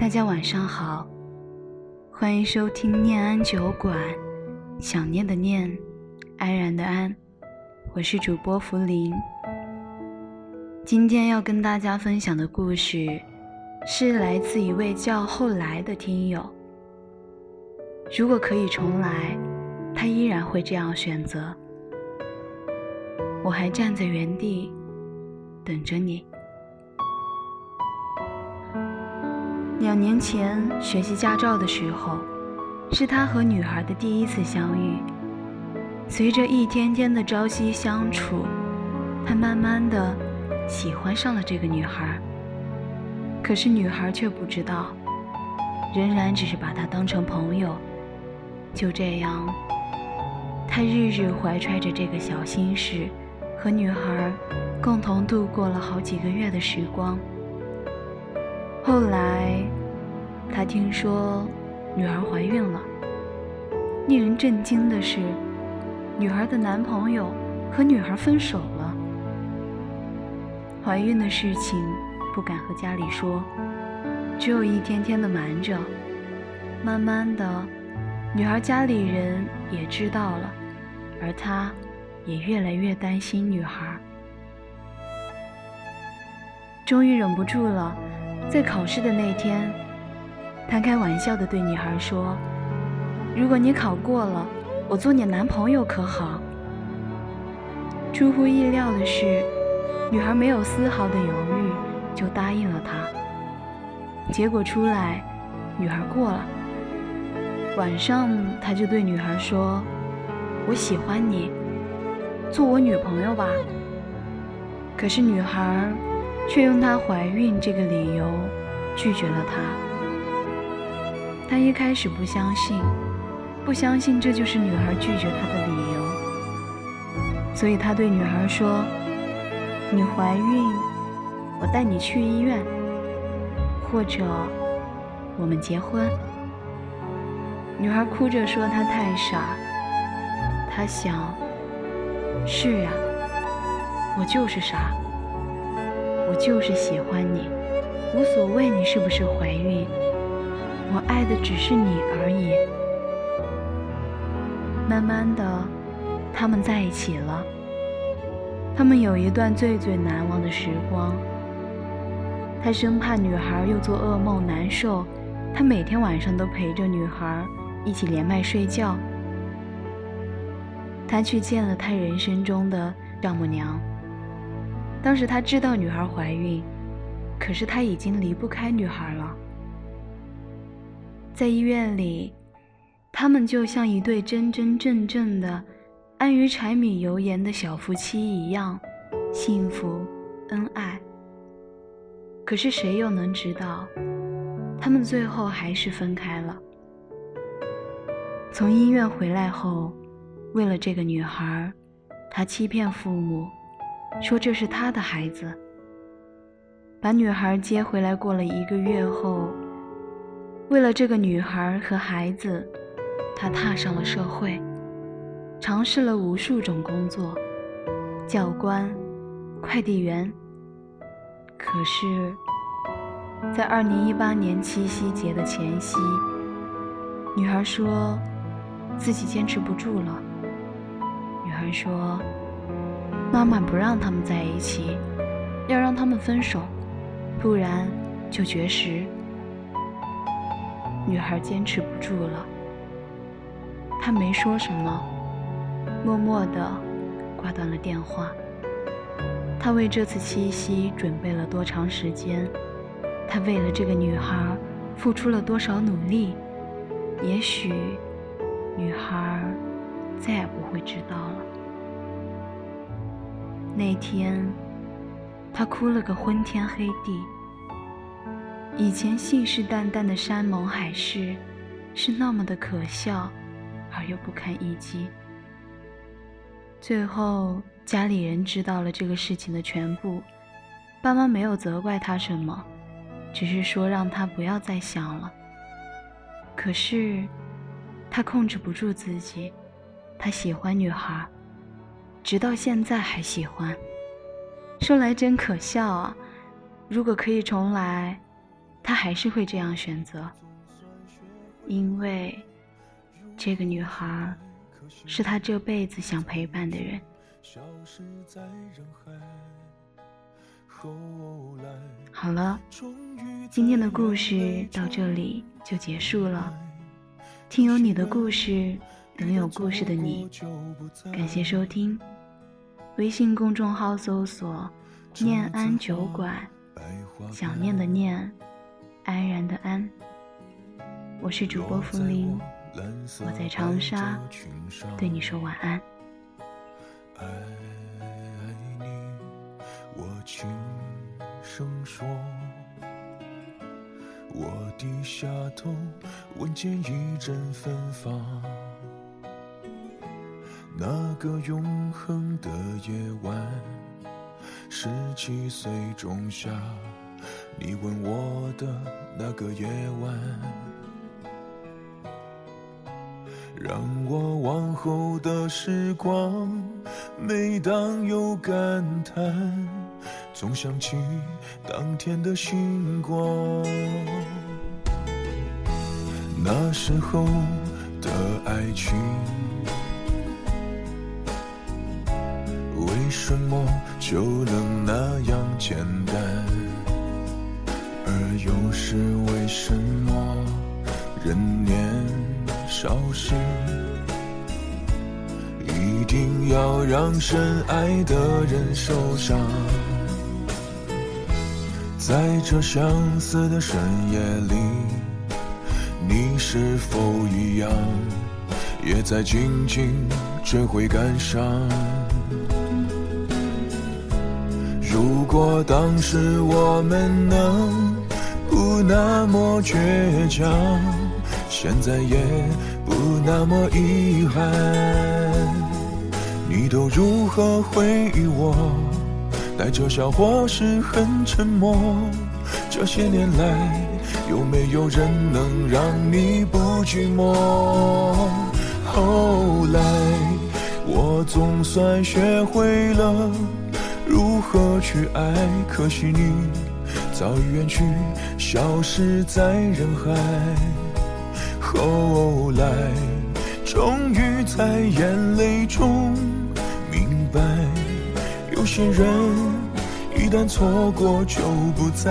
大家晚上好，欢迎收听念安酒馆，想念的念，安然的安，我是主播福林。今天要跟大家分享的故事，是来自一位叫后来的听友。如果可以重来，他依然会这样选择。我还站在原地，等着你。两年前学习驾照的时候，是他和女孩的第一次相遇。随着一天天的朝夕相处，他慢慢的喜欢上了这个女孩。可是女孩却不知道，仍然只是把他当成朋友。就这样，他日日怀揣着这个小心事，和女孩共同度过了好几个月的时光。后来，他听说女孩怀孕了。令人震惊的是，女孩的男朋友和女孩分手了。怀孕的事情不敢和家里说，只有一天天的瞒着。慢慢的，女孩家里人也知道了，而他也越来越担心女孩。终于忍不住了。在考试的那天，他开玩笑地对女孩说：“如果你考过了，我做你男朋友可好？”出乎意料的是，女孩没有丝毫的犹豫，就答应了他。结果出来，女孩过了。晚上，他就对女孩说：“我喜欢你，做我女朋友吧。”可是女孩。却用她怀孕这个理由拒绝了他。他一开始不相信，不相信这就是女孩拒绝他的理由，所以他对女孩说：“你怀孕，我带你去医院，或者我们结婚。”女孩哭着说：“她太傻。”他想：“是呀，我就是傻。”我就是喜欢你，无所谓你是不是怀孕，我爱的只是你而已。慢慢的，他们在一起了。他们有一段最最难忘的时光。他生怕女孩又做噩梦难受，他每天晚上都陪着女孩一起连麦睡觉。他去见了他人生中的丈母娘。当时他知道女孩怀孕，可是他已经离不开女孩了。在医院里，他们就像一对真真正正的安于柴米油盐的小夫妻一样，幸福恩爱。可是谁又能知道，他们最后还是分开了。从医院回来后，为了这个女孩，他欺骗父母。说这是他的孩子。把女孩接回来，过了一个月后，为了这个女孩和孩子，他踏上了社会，尝试了无数种工作，教官、快递员。可是，在二零一八年七夕节的前夕，女孩说自己坚持不住了。女孩说。妈妈不让他们在一起，要让他们分手，不然就绝食。女孩坚持不住了，她没说什么，默默地挂断了电话。她为这次七夕准备了多长时间？她为了这个女孩付出了多少努力？也许，女孩再也不会知道了。那天，他哭了个昏天黑地。以前信誓旦旦的山盟海誓，是那么的可笑，而又不堪一击。最后，家里人知道了这个事情的全部，爸妈没有责怪他什么，只是说让他不要再想了。可是，他控制不住自己，他喜欢女孩。直到现在还喜欢，说来真可笑啊！如果可以重来，他还是会这样选择，因为这个女孩是他这辈子想陪伴的人。好了，今天的故事到这里就结束了。听有你的故事，等有故事的你。感谢收听，微信公众号搜索“念安酒馆”，想念的念，安然的安。我是主播茯苓，我在长沙，对你说晚安。我轻声说，我低下头，闻见一阵芬芳。那个永恒的夜晚，十七岁仲夏，你吻我的那个夜晚，让我往后的时光，每当有感叹。总想起当天的星光，那时候的爱情，为什么就能那样简单？而又是为什么人年少时，一定要让深爱的人受伤？在这相似的深夜里，你是否一样，也在静静追悔感伤？如果当时我们能不那么倔强，现在也不那么遗憾。你都如何回忆我？带着笑或是很沉默，这些年来有没有人能让你不寂寞？后来我总算学会了如何去爱，可惜你早已远去，消失在人海。后来终于在眼泪中明白，有些人。一旦错过，就不再。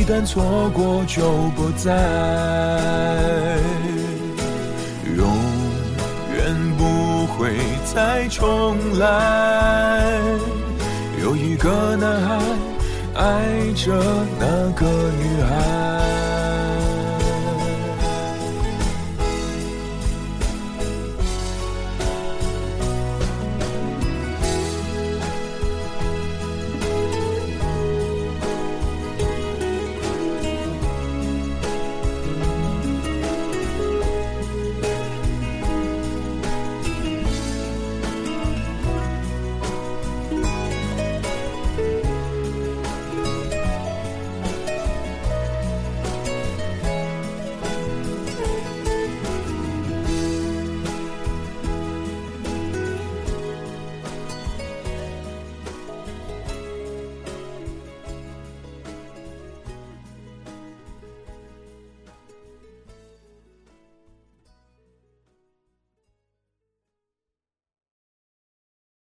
一旦错过就不再，永远不会再重来。有一个男孩爱着那个女孩。